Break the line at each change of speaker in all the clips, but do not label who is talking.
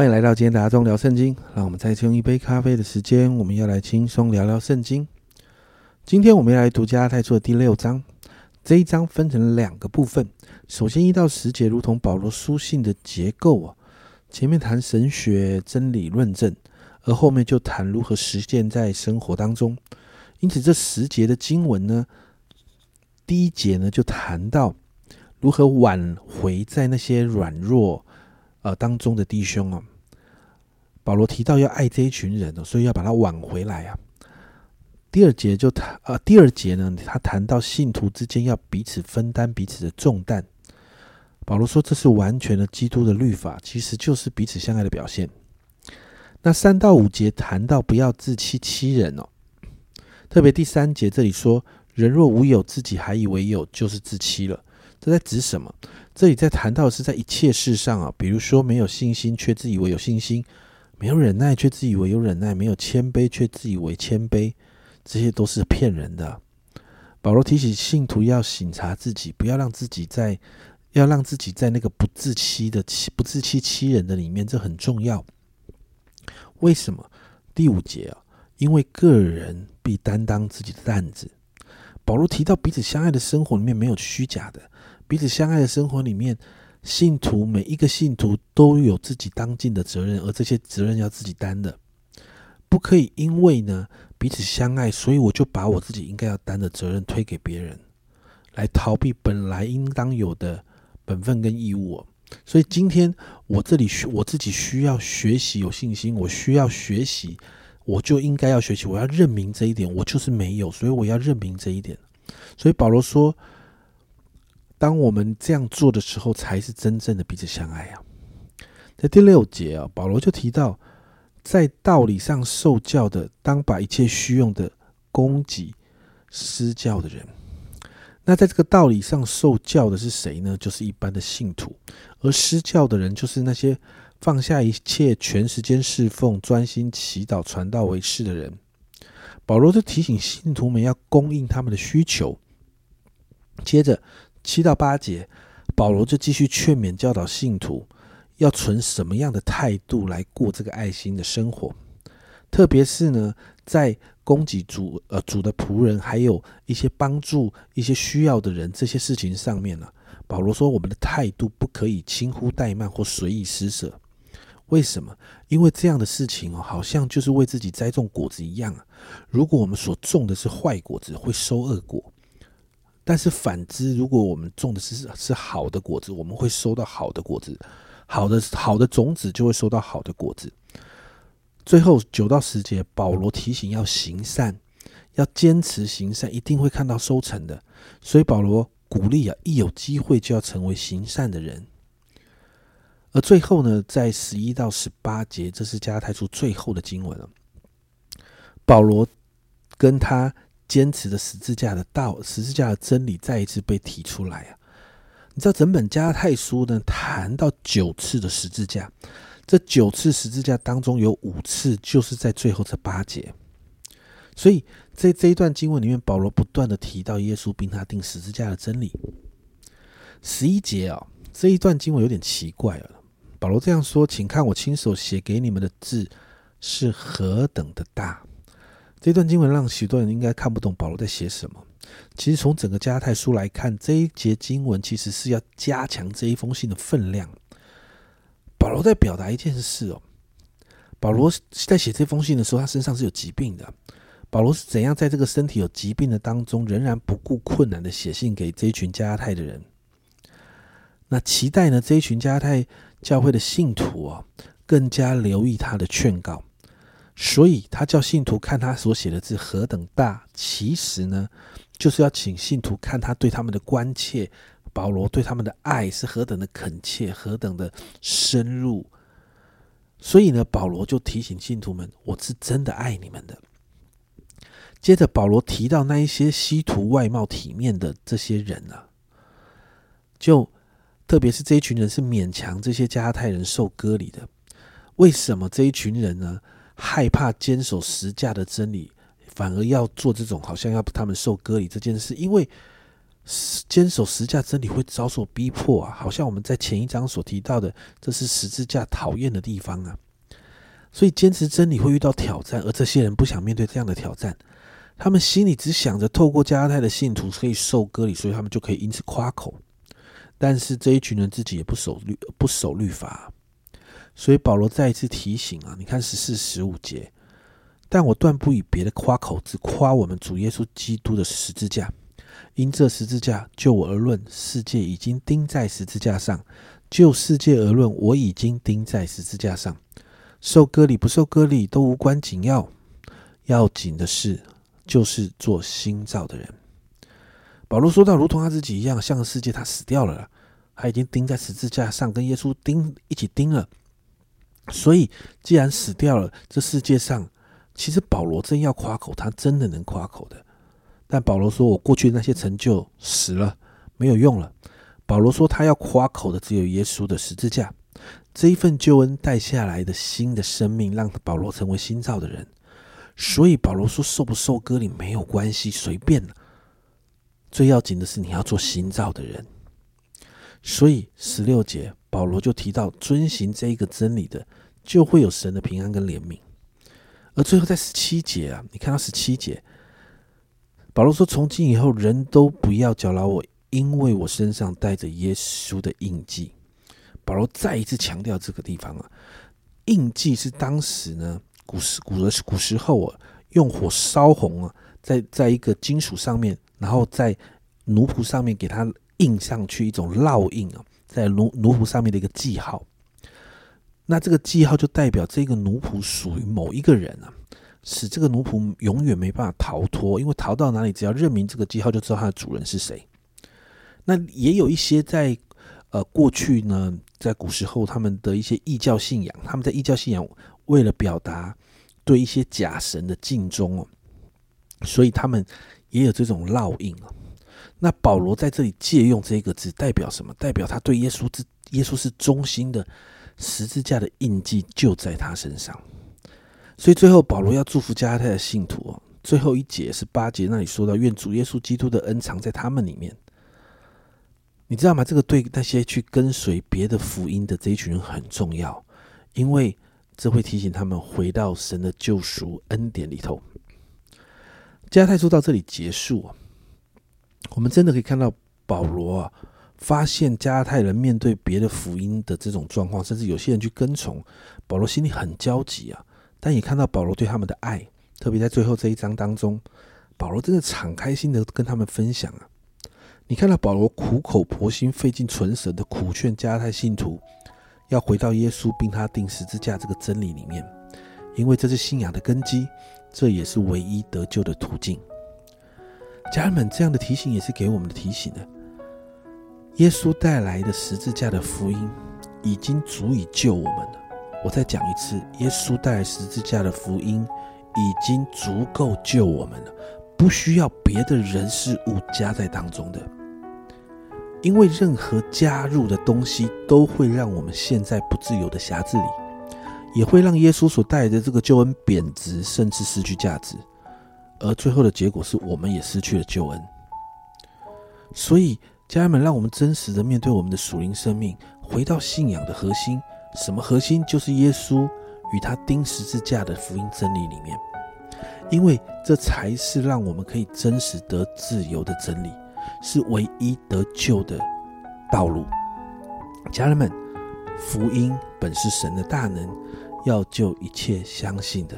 欢迎来到今天大家中聊圣经。让我们再次用一杯咖啡的时间，我们要来轻松聊聊圣经。今天我们要来读加太书的第六章。这一章分成两个部分。首先一到十节，如同保罗书信的结构啊，前面谈神学真理论证，而后面就谈如何实践在生活当中。因此，这十节的经文呢，第一节呢就谈到如何挽回在那些软弱呃当中的弟兄啊。保罗提到要爱这一群人哦，所以要把他挽回来啊。第二节就谈呃，第二节呢，他谈到信徒之间要彼此分担彼此的重担。保罗说这是完全的基督的律法，其实就是彼此相爱的表现。那三到五节谈到不要自欺欺人哦，特别第三节这里说，人若无有自己还以为有，就是自欺了。这在指什么？这里在谈到的是在一切事上啊，比如说没有信心却自以为有信心。没有忍耐，却自以为有忍耐；没有谦卑，却自以为谦卑，这些都是骗人的。保罗提醒信徒要省察自己，不要让自己在，要让自己在那个不自欺的欺、不自欺欺人的里面，这很重要。为什么？第五节啊，因为个人必担当自己的担子。保罗提到彼此相爱的生活里面没有虚假的，彼此相爱的生活里面。信徒每一个信徒都有自己当尽的责任，而这些责任要自己担的，不可以因为呢彼此相爱，所以我就把我自己应该要担的责任推给别人，来逃避本来应当有的本分跟义务。所以今天我这里需我自己需要学习有信心，我需要学习，我就应该要学习，我要认明这一点，我就是没有，所以我要认明这一点。所以保罗说。当我们这样做的时候，才是真正的彼此相爱啊！在第六节啊，保罗就提到，在道理上受教的，当把一切虚用的供给施教的人。那在这个道理上受教的是谁呢？就是一般的信徒，而施教的人就是那些放下一切、全时间侍奉、专心祈祷、传道为事的人。保罗就提醒信徒们要供应他们的需求，接着。七到八节，保罗就继续劝勉教导信徒，要存什么样的态度来过这个爱心的生活。特别是呢，在供给主呃主的仆人，还有一些帮助一些需要的人这些事情上面呢，保罗说我们的态度不可以轻忽怠慢或随意施舍。为什么？因为这样的事情哦，好像就是为自己栽种果子一样啊。如果我们所种的是坏果子，会收恶果。但是反之，如果我们种的是是好的果子，我们会收到好的果子，好的好的种子就会收到好的果子。最后九到十节，保罗提醒要行善，要坚持行善，一定会看到收成的。所以保罗鼓励啊，一有机会就要成为行善的人。而最后呢，在十一到十八节，这是加太书最后的经文了。保罗跟他。坚持的十字架的道，十字架的真理再一次被提出来啊！你知道整本加太书呢，谈到九次的十字架，这九次十字架当中有五次就是在最后这八节，所以在这一段经文里面，保罗不断的提到耶稣并他定十字架的真理。十一节啊，这一段经文有点奇怪了。保罗这样说：“请看我亲手写给你们的字是何等的大。”这段经文让许多人应该看不懂保罗在写什么。其实从整个加泰书来看，这一节经文其实是要加强这一封信的分量。保罗在表达一件事哦。保罗在写这封信的时候，他身上是有疾病的。保罗是怎样在这个身体有疾病的当中，仍然不顾困难的写信给这一群加泰的人？那期待呢？这一群加泰教会的信徒啊，更加留意他的劝告。所以他叫信徒看他所写的字何等大，其实呢，就是要请信徒看他对他们的关切，保罗对他们的爱是何等的恳切，何等的深入。所以呢，保罗就提醒信徒们：“我是真的爱你们的。”接着，保罗提到那一些西图外貌体面的这些人呢，就特别是这一群人是勉强这些加太人受割礼的。为什么这一群人呢？害怕坚守实价的真理，反而要做这种好像要他们受割礼这件事，因为坚守十架真理会遭受逼迫啊，好像我们在前一章所提到的，这是十字架讨厌的地方啊。所以坚持真理会遇到挑战，而这些人不想面对这样的挑战，他们心里只想着透过加拉太的信徒可以受割礼，所以他们就可以因此夸口。但是这一群人自己也不守律，不守律法，所以保罗再一次提醒啊，你看十四、十五节，但我断不以别的夸口，只夸我们主耶稣基督的十字架。因这十字架，就我而论，世界已经钉在十字架上；就世界而论，我已经钉在十字架上。受割礼不受割礼都无关紧要，要紧的是，就是做新造的人。保罗说到，如同他自己一样，像个世界，他死掉了，他已经钉在十字架上，跟耶稣钉一起钉了。所以，既然死掉了，这世界上，其实保罗真要夸口，他真的能夸口的。但保罗说：“我过去那些成就死了，没有用了。”保罗说：“他要夸口的只有耶稣的十字架，这一份救恩带下来的新的生命，让保罗成为新造的人。所以保罗说：受不受割礼没有关系，随便最要紧的是你要做新造的人。所以十六节保罗就提到，遵行这一个真理的，就会有神的平安跟怜悯。而最后在十七节啊，你看到十七节。”保罗说：“从今以后，人都不要搅扰我，因为我身上带着耶稣的印记。”保罗再一次强调这个地方啊，印记是当时呢古时古的古时候啊，用火烧红啊，在在一个金属上面，然后在奴仆上面给它印上去一种烙印啊，在奴奴仆上面的一个记号。那这个记号就代表这个奴仆属于某一个人啊。使这个奴仆永远没办法逃脱，因为逃到哪里，只要认明这个记号，就知道他的主人是谁。那也有一些在呃过去呢，在古时候他们的一些异教信仰，他们在异教信仰为了表达对一些假神的敬忠哦，所以他们也有这种烙印啊。那保罗在这里借用这个字，代表什么？代表他对耶稣之耶稣是忠心的，十字架的印记就在他身上。所以最后，保罗要祝福加拉太的信徒哦。最后一节是八节那里说到，愿主耶稣基督的恩藏在他们里面。你知道吗？这个对那些去跟随别的福音的这一群人很重要，因为这会提醒他们回到神的救赎恩典里头。加拉太书到这里结束，我们真的可以看到保罗，发现加拉太人面对别的福音的这种状况，甚至有些人去跟从保罗，心里很焦急啊。但也看到保罗对他们的爱，特别在最后这一章当中，保罗真的敞开心的跟他们分享啊！你看到保罗苦口婆心、费尽唇舌的苦劝加太信徒，要回到耶稣并他钉十字架这个真理里面，因为这是信仰的根基，这也是唯一得救的途径。家人们，这样的提醒也是给我们的提醒呢。耶稣带来的十字架的福音，已经足以救我们了。我再讲一次，耶稣带来十字架的福音已经足够救我们了，不需要别的人事物加在当中的。因为任何加入的东西都会让我们陷在不自由的匣子里，也会让耶稣所带来的这个救恩贬值，甚至失去价值。而最后的结果是我们也失去了救恩。所以，家人们，让我们真实的面对我们的属灵生命，回到信仰的核心。什么核心？就是耶稣与他钉十字架的福音真理里面，因为这才是让我们可以真实得自由的真理，是唯一得救的道路。家人们，福音本是神的大能，要救一切相信的。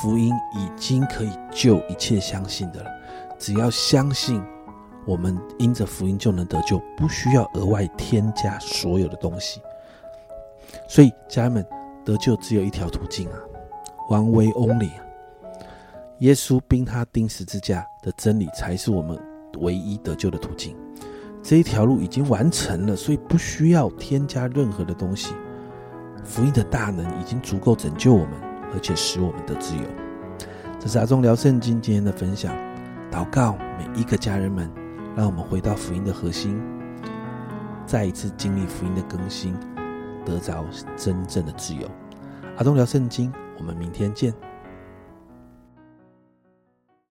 福音已经可以救一切相信的了，只要相信，我们因着福音就能得救，不需要额外添加所有的东西。所以，家人们得救只有一条途径啊，One way only。耶稣并他钉十字架的真理才是我们唯一得救的途径。这一条路已经完成了，所以不需要添加任何的东西。福音的大能已经足够拯救我们，而且使我们得自由。这是阿忠聊圣经今天的分享。祷告每一个家人们，让我们回到福音的核心，再一次经历福音的更新。得着真正的自由。阿东聊圣经，我们明天见。